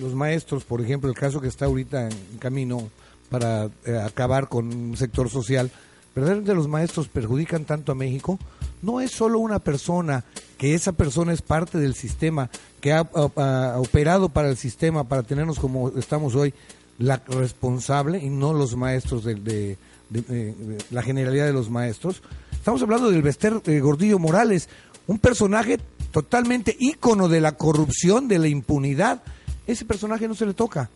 los maestros, por ejemplo, el caso que está ahorita en camino para eh, acabar con un sector social, ¿verdaderamente los maestros perjudican tanto a México? No es solo una persona, que esa persona es parte del sistema, que ha, operado para el sistema, para tenernos como estamos hoy, la responsable y no los maestros de, la generalidad de los maestros. Estamos hablando del Bester eh, Gordillo Morales, un personaje totalmente ícono de la corrupción, de la impunidad. Ese personaje no se le toca.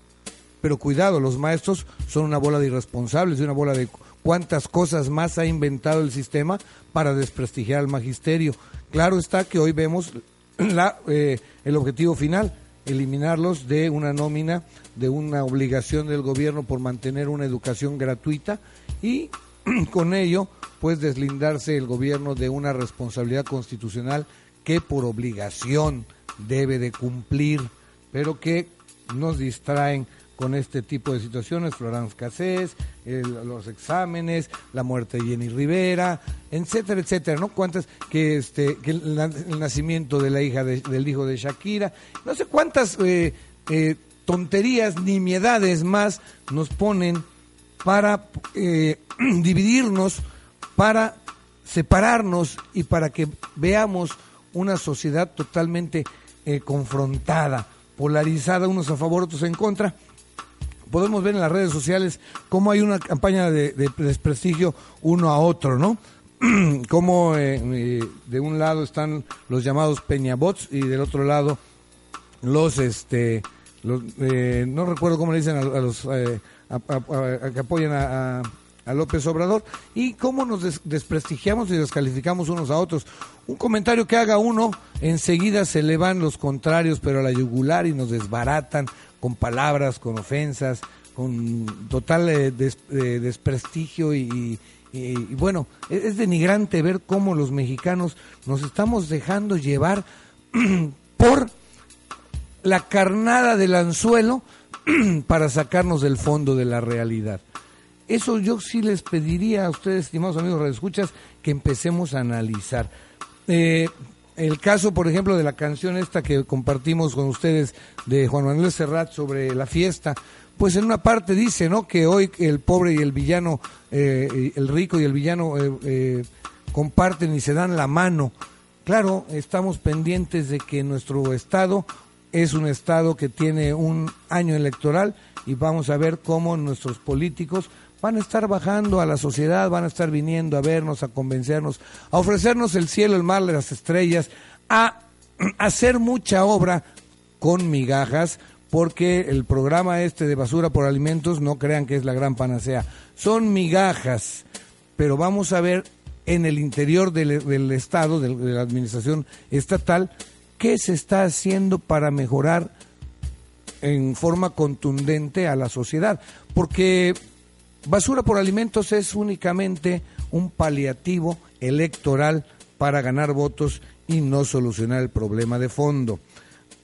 Pero cuidado, los maestros son una bola de irresponsables, una bola de cuántas cosas más ha inventado el sistema para desprestigiar al magisterio. Claro está que hoy vemos la, eh, el objetivo final, eliminarlos de una nómina, de una obligación del gobierno por mantener una educación gratuita y con ello pues deslindarse el gobierno de una responsabilidad constitucional que por obligación debe de cumplir, pero que nos distraen con este tipo de situaciones, Florence Cassés, los exámenes, la muerte de Jenny Rivera, etcétera, etcétera, ¿no? Cuántas, que este, que el, nacimiento de la hija del hijo de Shakira, no sé cuántas eh, eh, tonterías, nimiedades más nos ponen para eh, dividirnos para separarnos y para que veamos una sociedad totalmente eh, confrontada, polarizada, unos a favor, otros en contra. Podemos ver en las redes sociales cómo hay una campaña de, desprestigio uno a otro, ¿no? cómo eh, eh, de un lado están los llamados peñabots y del otro lado los este los, eh, no recuerdo cómo le dicen a, los que apoyan a, a, López Obrador y cómo nos desprestigiamos y descalificamos unos a otros. Un comentario que haga uno, enseguida se le van los contrarios, pero a la yugular y nos desbaratan con palabras, con ofensas, con total desprestigio y, y, bueno, es, denigrante ver cómo los mexicanos nos estamos dejando llevar por la carnada del anzuelo para sacarnos del fondo de la realidad. Eso yo sí les pediría a ustedes, estimados amigos escuchas que empecemos a analizar. Eh, el caso, por ejemplo, de la canción esta que compartimos con ustedes de Juan Manuel Serrat sobre la fiesta, pues en una parte dice, ¿no? Que hoy el pobre y el villano, eh, el rico y el villano eh, eh, comparten y se dan la mano. Claro, estamos pendientes de que nuestro estado es un estado que tiene un año electoral y vamos a ver cómo nuestros políticos van a estar bajando a la sociedad, van a estar viniendo a vernos, a convencernos, a ofrecernos el cielo, el mar, las estrellas, a hacer mucha obra con migajas, porque el programa este de basura por alimentos no crean que es la gran panacea. Son migajas, pero vamos a ver en el interior del, Estado, de, la administración estatal, qué se está haciendo para mejorar en forma contundente a la sociedad. Porque basura por alimentos es únicamente un paliativo electoral para ganar votos y no solucionar el problema de fondo.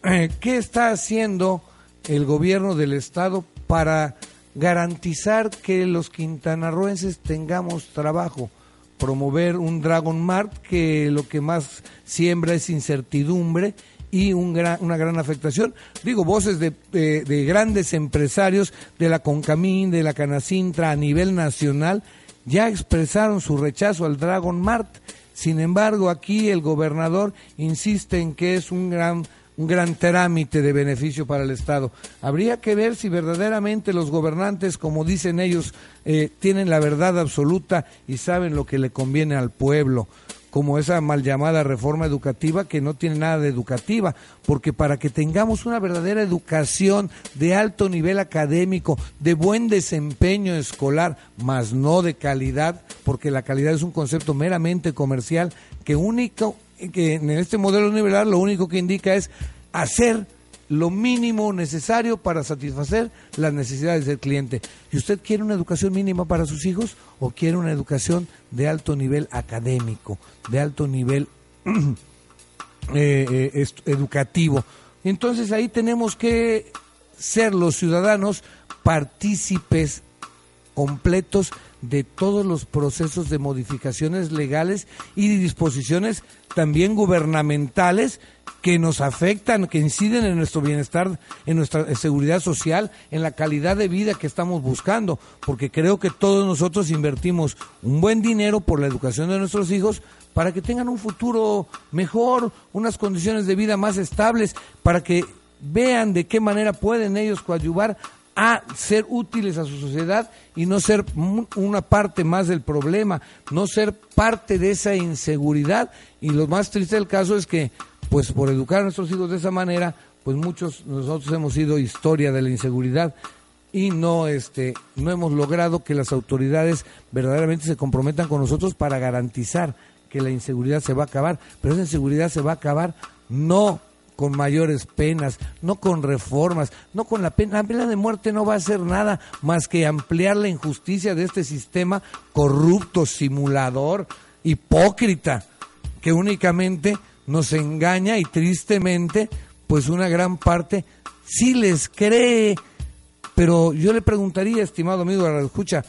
Eh, ¿Qué está haciendo? el gobierno del estado para garantizar que los quintanarroenses tengamos trabajo, promover un Dragon Mart que lo que más siembra es incertidumbre y un gran, una gran afectación. Digo, voces de, de, grandes empresarios de la Concamín, de la Canacintra a nivel nacional, ya expresaron su rechazo al Dragon Mart. Sin embargo, aquí el gobernador insiste en que es un gran un gran trámite de beneficio para el Estado. Habría que ver si verdaderamente los gobernantes, como dicen ellos, eh, tienen la verdad absoluta y saben lo que le conviene al pueblo, como esa mal llamada reforma educativa que no tiene nada de educativa, porque para que tengamos una verdadera educación de alto nivel académico, de buen desempeño escolar, más no de calidad, porque la calidad es un concepto meramente comercial que único que en este modelo nivelar lo único que indica es hacer lo mínimo necesario para satisfacer las necesidades del cliente. ¿Y usted quiere una educación mínima para sus hijos o quiere una educación de alto nivel académico, de alto nivel eh, eh, educativo? Entonces ahí tenemos que ser los ciudadanos partícipes completos de todos los procesos de modificaciones legales y disposiciones también gubernamentales que nos afectan, que inciden en nuestro bienestar, en nuestra seguridad social, en la calidad de vida que estamos buscando, porque creo que todos nosotros invertimos un buen dinero por la educación de nuestros hijos para que tengan un futuro mejor, unas condiciones de vida más estables, para que vean de qué manera pueden ellos coadyuvar a ser útiles a su sociedad y no ser una parte más del problema, no ser parte de esa inseguridad. Y lo más triste del caso es que, pues por educar a nuestros hijos de esa manera, pues muchos nosotros hemos sido historia de la inseguridad y no este no hemos logrado que las autoridades verdaderamente se comprometan con nosotros para garantizar que la inseguridad se va a acabar, pero esa inseguridad se va a acabar no con mayores penas, no con reformas, no con la pena. La pena de muerte no va a hacer nada más que ampliar la injusticia de este sistema corrupto, simulador, hipócrita, que únicamente nos engaña y tristemente, pues una gran parte sí les cree. Pero yo le preguntaría, estimado amigo de la escucha,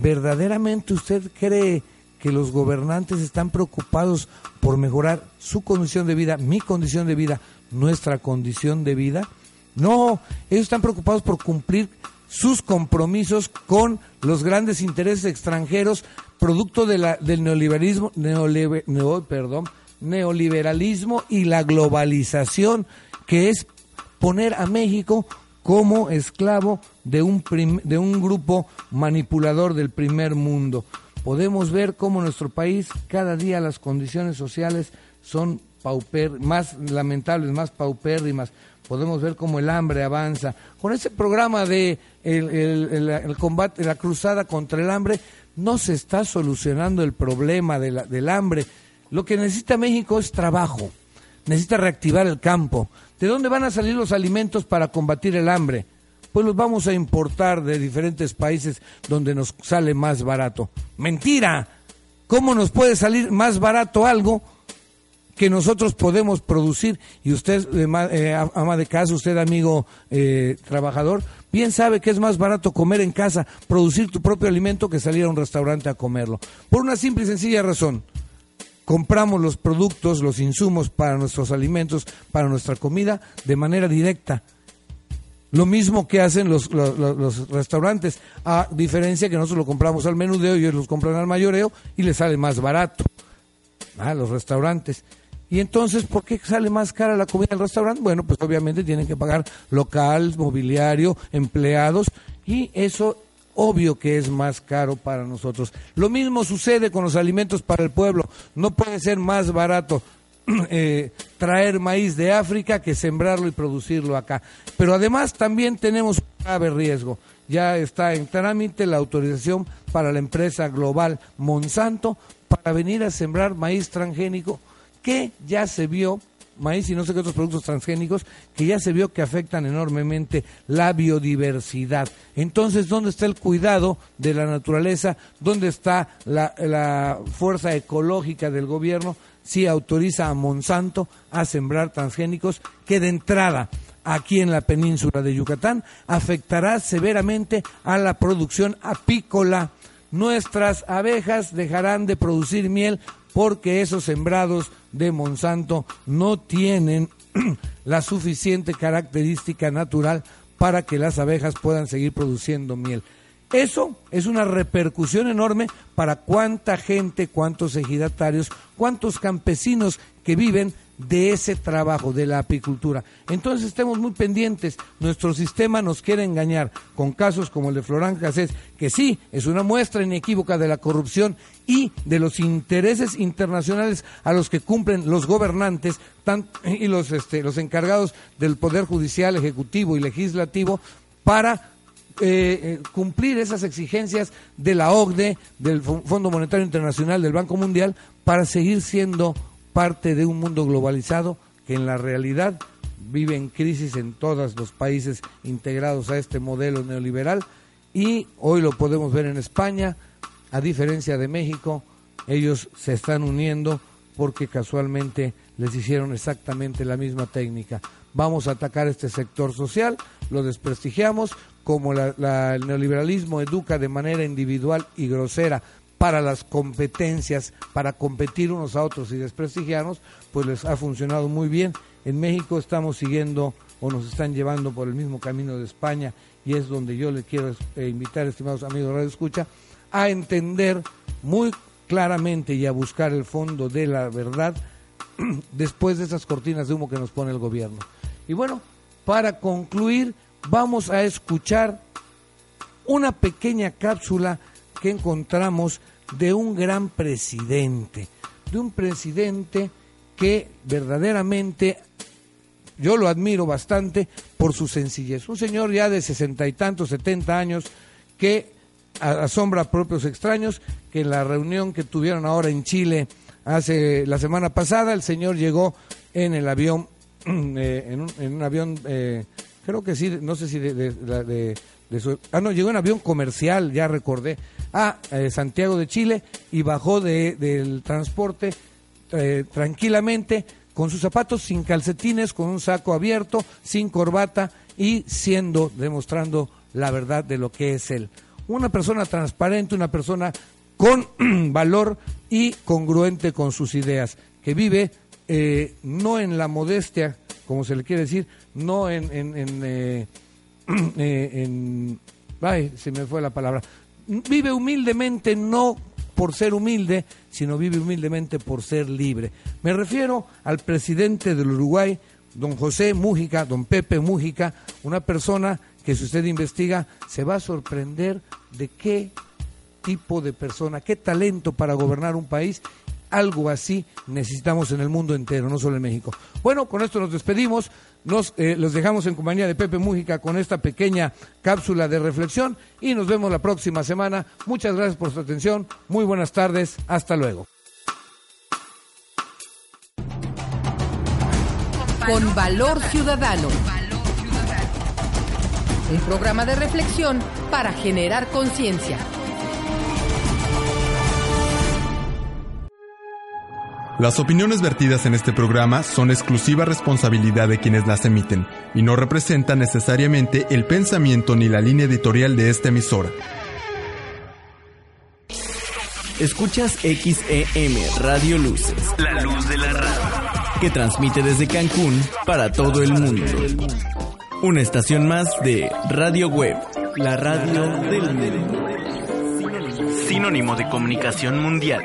¿verdaderamente usted cree que los gobernantes están preocupados por mejorar su condición de vida, mi condición de vida, nuestra condición de vida. No, ellos están preocupados por cumplir sus compromisos con los grandes intereses extranjeros, producto de la, del neoliberalismo, perdón, neoliberalismo y la globalización, que es poner a México como esclavo de un, de un grupo manipulador del primer mundo. podemos ver cómo en nuestro país cada día las condiciones sociales son pauper, más lamentables, más paupérrimas. Podemos ver cómo el hambre avanza. Con ese programa de el, el, combate, la cruzada contra el hambre, no se está solucionando el problema de del hambre. Lo que necesita México es trabajo. Necesita reactivar el campo. ¿De dónde van a salir los alimentos para combatir el hambre? Pues los vamos a importar de diferentes países donde nos sale más barato. Mentira. ¿Cómo nos puede salir más barato algo que nosotros podemos producir? Y usted, eh, eh, ama de casa, usted amigo eh, trabajador, bien sabe que es más barato comer en casa, producir tu propio alimento que salir a un restaurante a comerlo. Por una simple y sencilla razón compramos los productos, los insumos para nuestros alimentos, para nuestra comida, de manera directa. Lo mismo que hacen los, los, restaurantes, a diferencia que nosotros lo compramos al menudeo y ellos los compran al mayoreo y les sale más barato a los restaurantes. Y entonces, ¿por qué sale más cara la comida del restaurante? Bueno, pues obviamente tienen que pagar local, mobiliario, empleados y eso obvio que es más caro para nosotros. Lo mismo sucede con los alimentos para el pueblo. No puede ser más barato eh, traer maíz de África que sembrarlo y producirlo acá. Pero además también tenemos un grave riesgo. Ya está en trámite la autorización para la empresa global Monsanto para venir a sembrar maíz transgénico que ya se vio maíz y no sé qué otros productos transgénicos que ya se vio que afectan enormemente la biodiversidad. Entonces, ¿dónde está el cuidado de la naturaleza? ¿Dónde está la, fuerza ecológica del gobierno si autoriza a Monsanto a sembrar transgénicos que de entrada aquí en la península de Yucatán afectará severamente a la producción apícola? Nuestras abejas dejarán de producir miel porque esos sembrados de Monsanto no tienen la suficiente característica natural para que las abejas puedan seguir produciendo miel. Eso es una repercusión enorme para cuánta gente, cuántos ejidatarios, cuántos campesinos que viven de ese trabajo, de la apicultura. Entonces estemos muy pendientes. Nuestro sistema nos quiere engañar con casos como el de Florán Cassés, que sí, es una muestra inequívoca de la corrupción y de los intereses internacionales a los que cumplen los gobernantes y los, este, los encargados del Poder Judicial, Ejecutivo y Legislativo para eh, eh, cumplir esas exigencias de la OCDE, del Fondo Monetario Internacional, del Banco Mundial, para seguir siendo parte de un mundo globalizado que en la realidad vive en crisis en todos los países integrados a este modelo neoliberal. Y hoy lo podemos ver en España, a diferencia de México, ellos se están uniendo porque casualmente les hicieron exactamente la misma técnica. Vamos a atacar este sector social, lo desprestigiamos, como el neoliberalismo educa de manera individual y grosera para las competencias, para competir unos a otros y desprestigiarnos, pues les ha funcionado muy bien. En México estamos siguiendo o nos están llevando por el mismo camino de España y es donde yo le quiero eh, invitar, estimados amigos de Radio Escucha, a entender muy claramente y a buscar el fondo de la verdad después de esas cortinas de humo que nos pone el gobierno. Y bueno, para concluir, vamos a escuchar una pequeña cápsula que encontramos de un gran presidente, de un presidente que verdaderamente yo lo admiro bastante por su sencillez. Un señor ya de sesenta y tantos, setenta años, que asombra a propios extraños, que en la reunión que tuvieron ahora en Chile hace la semana pasada, el señor llegó en el avión, eh, en, un, avión, eh, creo que sí, no sé si de, de, ah, no, llegó en avión comercial, ya recordé, a eh, Santiago de Chile y bajó del transporte eh, tranquilamente con sus zapatos sin calcetines, con un saco abierto, sin corbata y siendo, demostrando la verdad de lo que es él. Una persona transparente, una persona con valor y congruente con sus ideas, que vive eh, no en la modestia, como se le quiere decir, no en, en, en, ay, se me fue la palabra, vive humildemente no por ser humilde, sino vive humildemente por ser libre. Me refiero al presidente del Uruguay, don José Mújica, don Pepe Mújica, una persona que si usted investiga se va a sorprender de qué tipo de persona, qué talento para gobernar un país. Algo así necesitamos en el mundo entero, no solo en México. Bueno, con esto nos despedimos. Nos eh, los dejamos en compañía de Pepe Mújica con esta pequeña cápsula de reflexión y nos vemos la próxima semana. Muchas gracias por su atención. Muy buenas tardes. Hasta luego. Con valor ciudadano. Un programa de reflexión para generar conciencia. Las opiniones vertidas en este programa son exclusiva responsabilidad de quienes las emiten y no representan necesariamente el pensamiento ni la línea editorial de esta emisora. Escuchas XEM Radio Luces, la luz de la radio, que transmite desde Cancún para todo el mundo. Una estación más de Radio Web, la radio del mundo. Sinónimo de comunicación mundial.